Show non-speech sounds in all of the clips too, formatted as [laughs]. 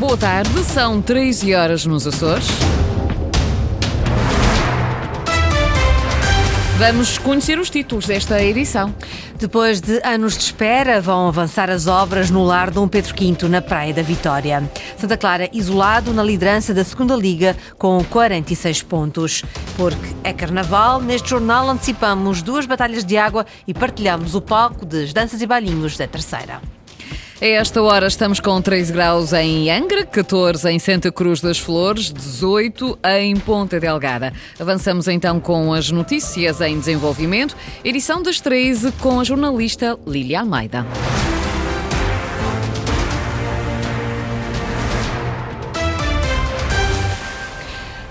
Boa tarde, são 13 horas nos Açores. Vamos conhecer os títulos desta edição. Depois de anos de espera, vão avançar as obras no lar Dom Pedro V, na Praia da Vitória. Santa Clara isolado na liderança da Segunda Liga com 46 pontos. Porque é carnaval, neste jornal antecipamos duas batalhas de água e partilhamos o palco das danças e bailinhos da terceira. A esta hora estamos com 13 graus em Angra, 14 em Santa Cruz das Flores, 18 em Ponta Delgada. Avançamos então com as notícias em desenvolvimento, edição das 13 com a jornalista Lília Almeida.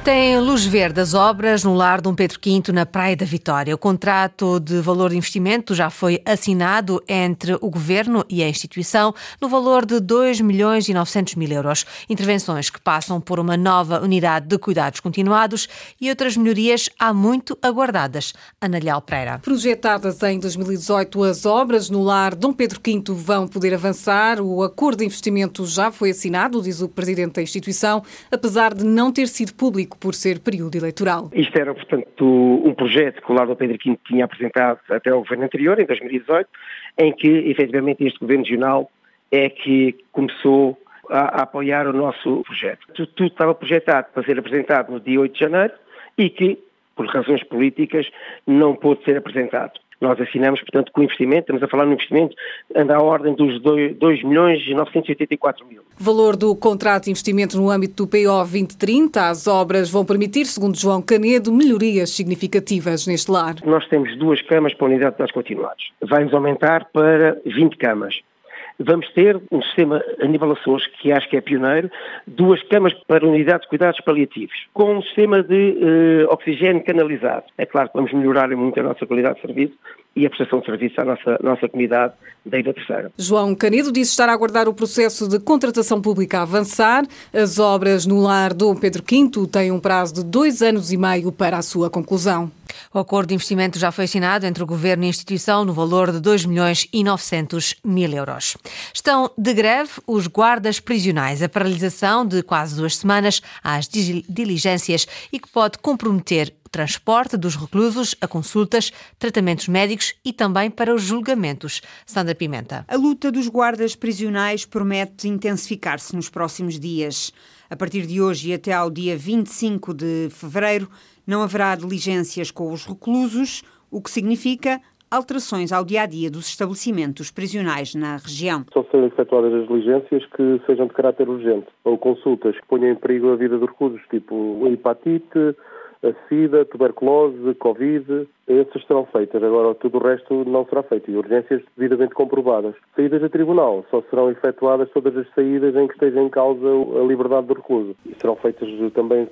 Tem luz verde as obras no lar Dom Pedro V na Praia da Vitória. O contrato de valor de investimento já foi assinado entre o Governo e a instituição no valor de 2 milhões e 900 mil euros. Intervenções que passam por uma nova unidade de cuidados continuados e outras melhorias há muito aguardadas. Ana Leal Pereira. Projetadas em 2018, as obras no lar Dom Pedro V vão poder avançar. O acordo de investimento já foi assinado, diz o Presidente da instituição, apesar de não ter sido público por ser período eleitoral. Isto era, portanto, um projeto que o Lado Pedro V tinha apresentado até ao governo anterior, em 2018, em que, efetivamente, este governo regional é que começou a, a apoiar o nosso projeto. Tudo, tudo estava projetado para ser apresentado no dia 8 de janeiro e que, por razões políticas, não pôde ser apresentado. Nós assinamos, portanto, com investimento, estamos a falar no investimento, anda à ordem dos 2 milhões e 984 mil. Valor do contrato de investimento no âmbito do PO 2030. As obras vão permitir, segundo João Canedo, melhorias significativas neste lar. Nós temos duas camas para a unidade de cuidados continuados. Vai-nos aumentar para 20 camas vamos ter um sistema a nível Açores, que acho que é pioneiro, duas camas para unidade de cuidados paliativos, com um sistema de uh, oxigênio canalizado. É claro que vamos melhorar muito a nossa qualidade de serviço e a prestação de serviço à nossa, nossa comunidade da Ilha Terceira. João Canedo disse estar a aguardar o processo de contratação pública a avançar. As obras no lar Dom Pedro V têm um prazo de dois anos e meio para a sua conclusão. O acordo de investimento já foi assinado entre o Governo e a instituição no valor de 2 milhões e 900 mil euros. Estão de greve os guardas prisionais. A paralisação de quase duas semanas às diligências e que pode comprometer transporte dos reclusos a consultas, tratamentos médicos e também para os julgamentos. Sandra Pimenta. A luta dos guardas prisionais promete intensificar-se nos próximos dias. A partir de hoje e até ao dia 25 de fevereiro, não haverá diligências com os reclusos, o que significa alterações ao dia a dia dos estabelecimentos prisionais na região. Só serão efetuadas as diligências que sejam de caráter urgente ou consultas que ponham em perigo a vida dos reclusos, tipo hepatite, a SIDA, tuberculose, Covid, essas serão feitas. Agora, tudo o resto não será feito. E urgências devidamente comprovadas. Saídas a tribunal. Só serão efetuadas todas as saídas em que esteja em causa a liberdade do recluso. E serão feitas também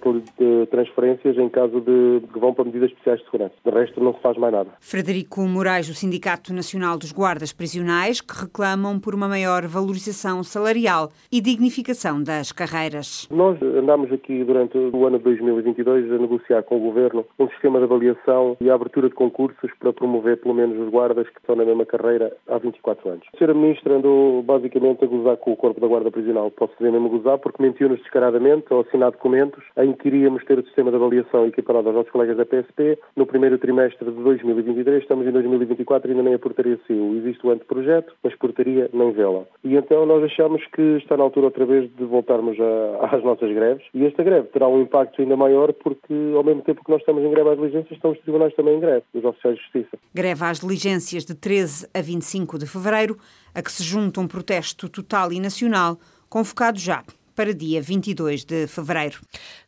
transferências em caso de que vão para medidas especiais de segurança. De resto, não se faz mais nada. Frederico Moraes, do Sindicato Nacional dos Guardas Prisionais, que reclamam por uma maior valorização salarial e dignificação das carreiras. Nós andamos aqui durante o ano de 2022 a negociar com o Governo um sistema de avaliação e a abertura de concursos para promover pelo menos os guardas que estão na mesma carreira há 24 anos. A senhora Ministra andou basicamente a gozar com o corpo da Guarda Prisional. Posso dizer mesmo gozar porque mentiu-nos descaradamente ao assinar documentos em que iríamos ter o sistema de avaliação equiparado aos nossos colegas da PSP no primeiro trimestre de 2023. Estamos em 2024 e ainda nem a portaria saiu. Existe o anteprojeto, mas portaria nem vela. E então nós achamos que está na altura outra vez de voltarmos a, [laughs] às nossas greves e esta greve terá um impacto ainda maior porque ao mesmo tempo que nós estamos em greve às diligências estão os tribunais também em greve greve dos oficiais de justiça. Greve às diligências de 13 a 25 de fevereiro, a que se junta um protesto total e nacional, convocado já para dia 22 de fevereiro.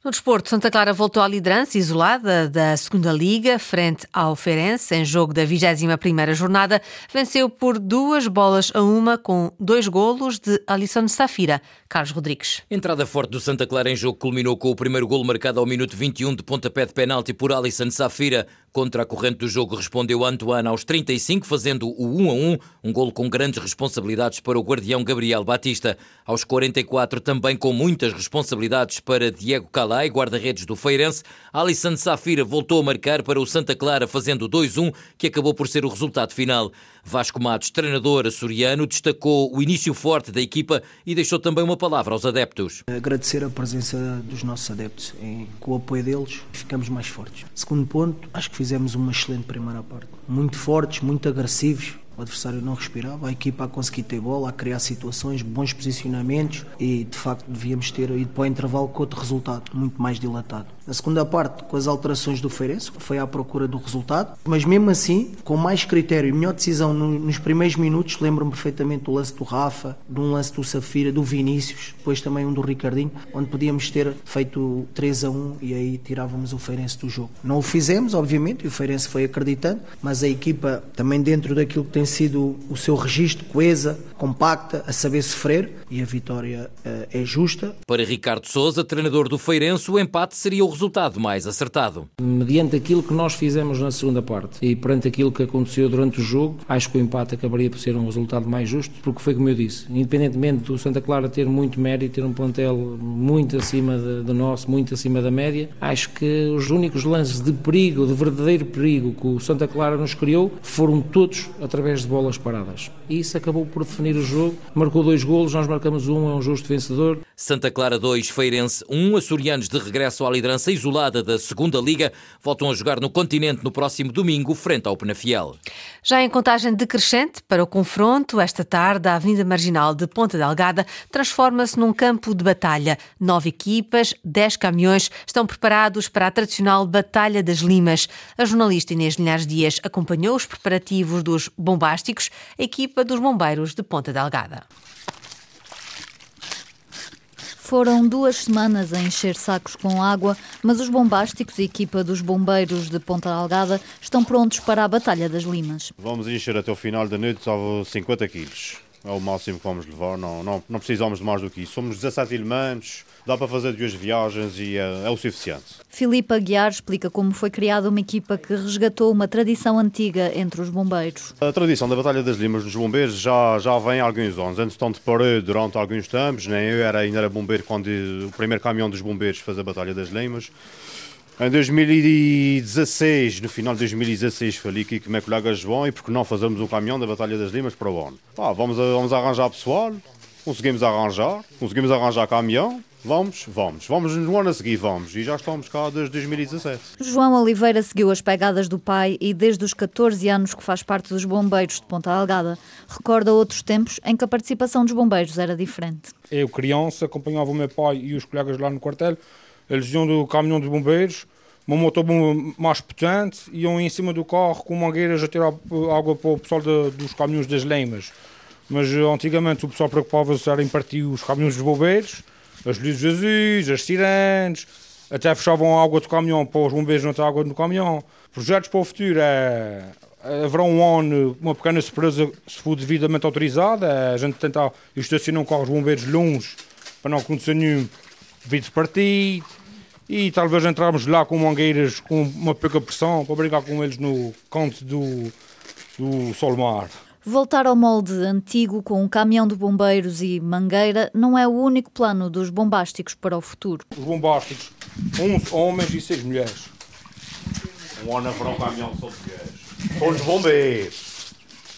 No desporto, Santa Clara voltou à liderança isolada da segunda Liga, frente ao Ferenc, em jogo da 21ª jornada. Venceu por duas bolas a uma, com dois golos de Alisson Safira. Carlos Rodrigues. Entrada forte do Santa Clara em jogo culminou com o primeiro golo marcado ao minuto 21 de pontapé de penalti por Alisson Safira. Contra a corrente do jogo respondeu Antoine aos 35, fazendo o 1 a 1, um golo com grandes responsabilidades para o guardião Gabriel Batista. Aos 44 também com muitas responsabilidades para Diego Calai, guarda-redes do Feirense. Alisson Safira voltou a marcar para o Santa Clara, fazendo 2-1, que acabou por ser o resultado final. Vasco Matos, treinador açoriano, destacou o início forte da equipa e deixou também uma palavra aos adeptos. Agradecer a presença dos nossos adeptos. Com o apoio deles, ficamos mais fortes. Segundo ponto, acho que fizemos uma excelente primeira parte. Muito fortes, muito agressivos o adversário não respirava, a equipa a conseguir ter bola, a criar situações, bons posicionamentos e de facto devíamos ter ido para o intervalo com outro resultado, muito mais dilatado. A segunda parte, com as alterações do Feirense, foi à procura do resultado, mas mesmo assim, com mais critério e melhor decisão nos primeiros minutos, lembro-me perfeitamente do lance do Rafa, de um lance do Safira, do Vinícius, depois também um do Ricardinho, onde podíamos ter feito 3 a 1 e aí tirávamos o Feirense do jogo. Não o fizemos, obviamente, e o Feirense foi acreditando, mas a equipa também dentro daquilo que tem sido o seu registro, coesa, compacta, a saber sofrer, e a vitória uh, é justa. Para Ricardo Souza, treinador do Feirense, o empate seria o resultado mais acertado. Mediante aquilo que nós fizemos na segunda parte e perante aquilo que aconteceu durante o jogo, acho que o empate acabaria por ser um resultado mais justo, porque foi como eu disse, independentemente do Santa Clara ter muito mérito, ter um plantel muito acima do nosso, muito acima da média, acho que os únicos lances de perigo, de verdadeiro perigo que o Santa Clara nos criou, foram todos através de bolas paradas. E isso acabou por definir o jogo, marcou dois golos, nós marcamos um, é um justo vencedor. Santa Clara 2, Feirense 1, açorianos de regresso à liderança isolada da Segunda Liga voltam a jogar no continente no próximo domingo, frente ao Penafiel. Já em contagem decrescente para o confronto, esta tarde, a Avenida Marginal de Ponta Delgada transforma-se num campo de batalha. Nove equipas, dez caminhões estão preparados para a tradicional Batalha das Limas. A jornalista Inês Linhares Dias acompanhou os preparativos dos bombásticos, a equipa dos bombeiros de Ponta Delgada. Foram duas semanas a encher sacos com água, mas os bombásticos e equipa dos bombeiros de Ponta Algada estão prontos para a Batalha das Limas. Vamos encher até o final da noite salvo 50 quilos. É o máximo que vamos levar, não, não, não precisamos de mais do que isso. Somos 17 elementos, dá para fazer duas viagens e é, é o suficiente. Filipe Aguiar explica como foi criada uma equipa que resgatou uma tradição antiga entre os bombeiros. A tradição da Batalha das Limas dos bombeiros já, já vem há alguns anos. Entretanto, parei durante alguns tempos, nem eu era, ainda era bombeiro quando o primeiro caminhão dos bombeiros fez a Batalha das Limas. Em 2016, no final de 2016, falei aqui com o meu colega João e porque não fazemos um caminhão da Batalha das Limas para o ano. Ah, vamos, vamos arranjar pessoal, conseguimos arranjar, conseguimos arranjar caminhão, Vamos, vamos, vamos no ano a seguir, vamos. E já estamos cá desde 2017. João Oliveira seguiu as pegadas do pai e desde os 14 anos que faz parte dos bombeiros de Ponta Algada. Recorda outros tempos em que a participação dos bombeiros era diferente. Eu, criança, acompanhava o meu pai e os colegas lá no quartel. Eles iam do caminhão dos bombeiros, uma motobomba mais potente, iam em cima do carro com mangueiras a tirar água para o pessoal de, dos caminhões das leimas. Mas antigamente o pessoal preocupava-se em partir os caminhões dos bombeiros as luzes azuis, as sirenes, até fechavam a água do caminhão para os bombeiros não ter água no caminhão. Projetos para o futuro é, é haverá um ONU, uma pequena surpresa, se for devidamente autorizada, é a gente tentar estacionar um carro de bombeiros longe para não acontecer nenhum vidro partido e talvez entrarmos lá com mangueiras com uma pouca pressão para brincar com eles no canto do, do Solmar. Voltar ao molde antigo com um caminhão de bombeiros e mangueira não é o único plano dos bombásticos para o futuro. Os bombásticos, 11 homens e 6 mulheres. Um ano para um caminhão só de mulheres.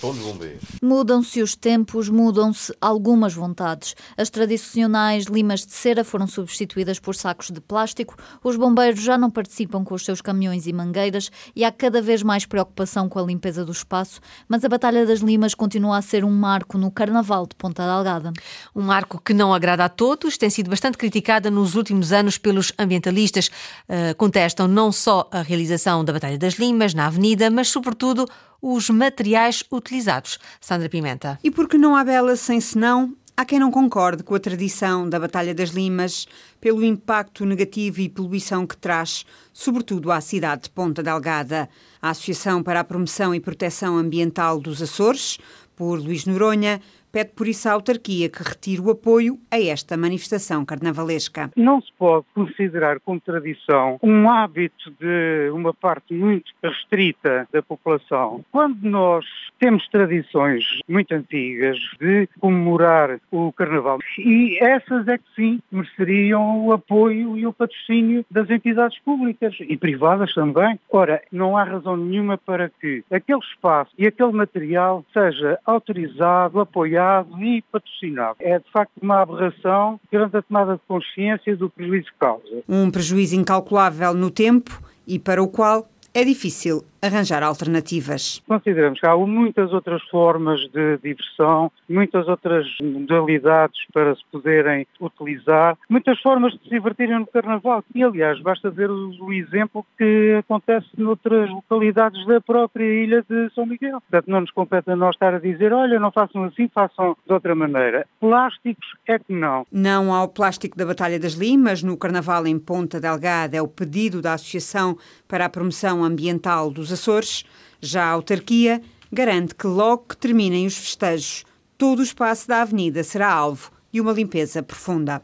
Todos bombeiros. Mudam-se os tempos, mudam-se algumas vontades. As tradicionais limas de cera foram substituídas por sacos de plástico, os bombeiros já não participam com os seus caminhões e mangueiras e há cada vez mais preocupação com a limpeza do espaço, mas a Batalha das Limas continua a ser um marco no Carnaval de Ponta Delgada. Um marco que não agrada a todos, tem sido bastante criticada nos últimos anos pelos ambientalistas. Uh, contestam não só a realização da Batalha das Limas na Avenida, mas sobretudo os materiais utilizados. Sandra Pimenta. E porque não há bela sem senão, há quem não concorde com a tradição da Batalha das Limas pelo impacto negativo e poluição que traz, sobretudo à cidade de Ponta Delgada. A Associação para a Promoção e Proteção Ambiental dos Açores, por Luís Noronha, pede por isso à autarquia que retire o apoio a esta manifestação carnavalesca. Não se pode considerar como tradição um hábito de uma parte muito restrita da população. Quando nós temos tradições muito antigas de comemorar o carnaval, e essas é que sim mereceriam o apoio e o patrocínio das entidades públicas e privadas também. Ora, não há razão nenhuma para que aquele espaço e aquele material seja autorizado, apoiado e patrocinado. É de facto uma aberração perante a tomada de consciência do prejuízo que causa. Um prejuízo incalculável no tempo e para o qual é difícil arranjar alternativas. Consideramos que há muitas outras formas de diversão, muitas outras modalidades para se poderem utilizar, muitas formas de se divertirem no Carnaval. E, aliás, basta ver o exemplo que acontece noutras localidades da própria ilha de São Miguel. Portanto, não nos compete a nós estar a dizer, olha, não façam assim, façam de outra maneira. Plásticos é que não. Não ao plástico da Batalha das Limas, no Carnaval em Ponta Delgada, é o pedido da Associação para a Promoção Ambiental dos Açores, já a autarquia garante que logo que terminem os festejos, todo o espaço da avenida será alvo e uma limpeza profunda.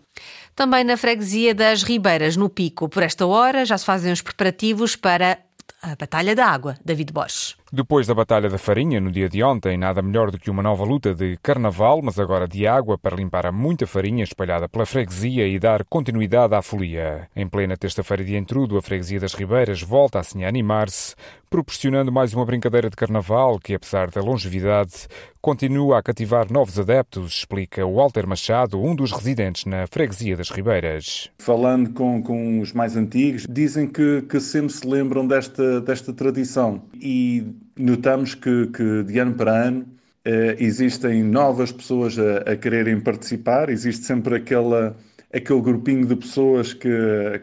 Também na freguesia das Ribeiras, no Pico, por esta hora já se fazem os preparativos para a Batalha da Água. David Bosch. Depois da Batalha da Farinha, no dia de ontem, nada melhor do que uma nova luta de carnaval, mas agora de água, para limpar a muita farinha espalhada pela freguesia e dar continuidade à folia. Em plena terça-feira de entrudo, a freguesia das Ribeiras volta assim a animar-se, proporcionando mais uma brincadeira de carnaval que, apesar da longevidade, continua a cativar novos adeptos, explica Walter Machado, um dos residentes na freguesia das Ribeiras. Falando com, com os mais antigos, dizem que, que sempre se lembram desta, desta tradição e notamos que, que de ano para ano eh, existem novas pessoas a, a, quererem participar, existe sempre aquela, aquele grupinho de pessoas que,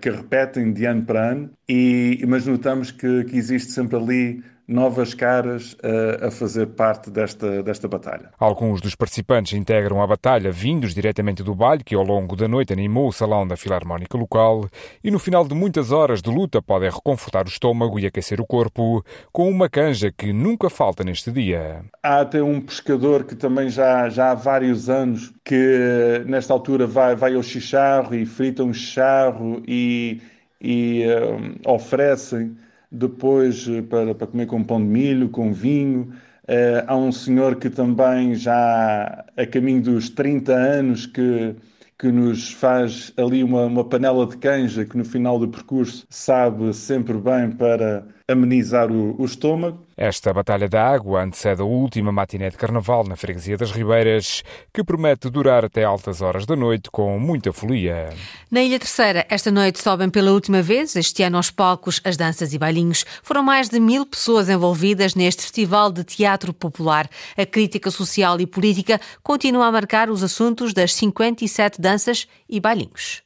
que repetem de ano para ano, e, mas notamos que, que existe sempre ali novas caras a, a, fazer parte desta, desta batalha. Alguns dos participantes integram a batalha vindos diretamente do baile que ao longo da noite animou o salão da Filarmónica local e no final de muitas horas de luta podem reconfortar o estômago e aquecer o corpo com uma canja que nunca falta neste dia. Há até um pescador que também já, já há vários anos que nesta altura vai, vai ao chicharro e frita um chicharro e, e um, oferecem depois eh, para, para comer com pão de milho, com vinho. Uh, há um senhor que também já a caminho dos 30 anos que, que nos faz ali uma, uma panela de canja que no final do percurso sabe sempre bem para amenizar o, o estômago. Esta Batalha da Água antecede a última matiné de Carnaval na Freguesia das Ribeiras, que promete durar até altas horas da noite com muita folia. Na Ilha Terceira, esta noite sobem pela última vez, este ano aos palcos, as danças e bailinhos. Foram mais de mil pessoas envolvidas neste festival de teatro popular. A crítica social e política continua a marcar os assuntos das 57 danças e bailinhos.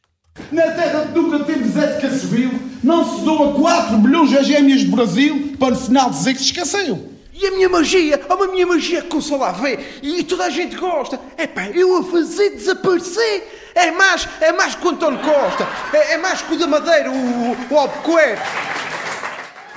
Na terra que nunca temos ética civil, não se doa 4 bilhões a gêmeas do Brasil para no final dizer que se esqueceu. E a minha magia, há uma minha magia que consola a ver e toda a gente gosta. É pá, eu a fazer desaparecer. É mais, é mais que o António Costa, é, é mais que o da Madeira, o, o Albuquerque.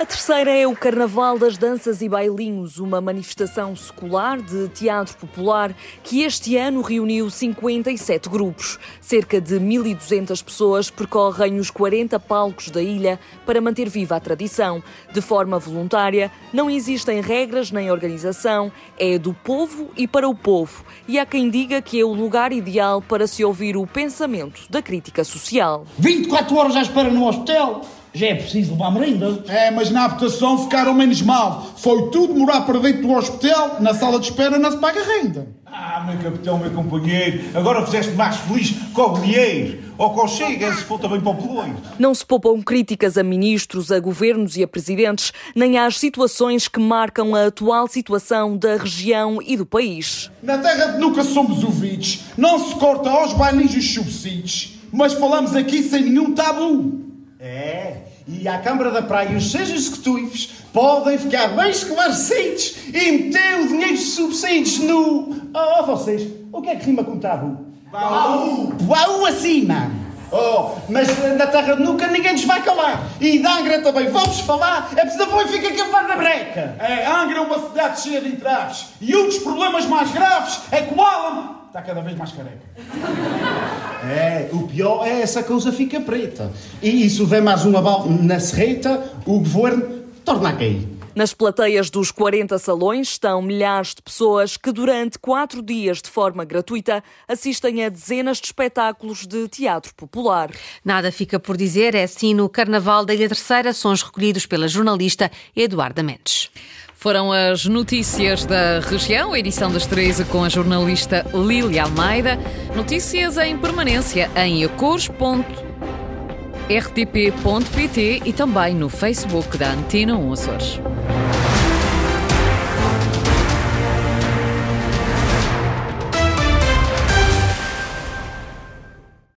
A terceira é o Carnaval das Danças e Bailinhos, uma manifestação secular de teatro popular que este ano reuniu 57 grupos. Cerca de 1.200 pessoas percorrem os 40 palcos da ilha para manter viva a tradição. De forma voluntária, não existem regras nem organização, é do povo e para o povo. E há quem diga que é o lugar ideal para se ouvir o pensamento da crítica social. 24 horas à espera no hotel já é preciso levar merenda. É, mas na habitação ficaram menos mal. Foi tudo morar para dentro do hospital, na sala de espera não se paga renda. Ah, meu capitão, meu companheiro, agora fizeste mais feliz com o Guilheiro ou com o Chega, se for também para o Peloiro. Não se poupam críticas a ministros, a governos e a presidentes, nem às situações que marcam a atual situação da região e do país. Na terra de nunca somos ouvidos, não se corta aos bailinhos os subsídios, mas falamos aqui sem nenhum tabu. É, e a Câmara da Praia e os seus executivos podem ficar bem esclarecidos e meter o dinheiro dos subsídios no... Oh, vocês, o que é que rima com tabu? Baú! Baú acima! Oh, mas na terra de nunca ninguém nos vai calar. E da Angra também vamos falar. É preciso apoio fica aqui levar na breca. É, Angra é uma cidade cheia de entraves. E um dos problemas mais graves é que o Alan está cada vez mais careca. É, o pior é essa coisa fica preta. E isso vem mais uma bala na serreta, o governo torna a cair. Nas plateias dos 40 salões estão milhares de pessoas que, durante quatro dias de forma gratuita, assistem a dezenas de espetáculos de teatro popular. Nada fica por dizer, é assim no Carnaval da Ilha Terceira, sons recolhidos pela jornalista Eduarda Mendes. Foram as notícias da região, edição das 13 com a jornalista Lília Almeida. Notícias em permanência em acores.rtp.pt e também no Facebook da Antena 1 Açores.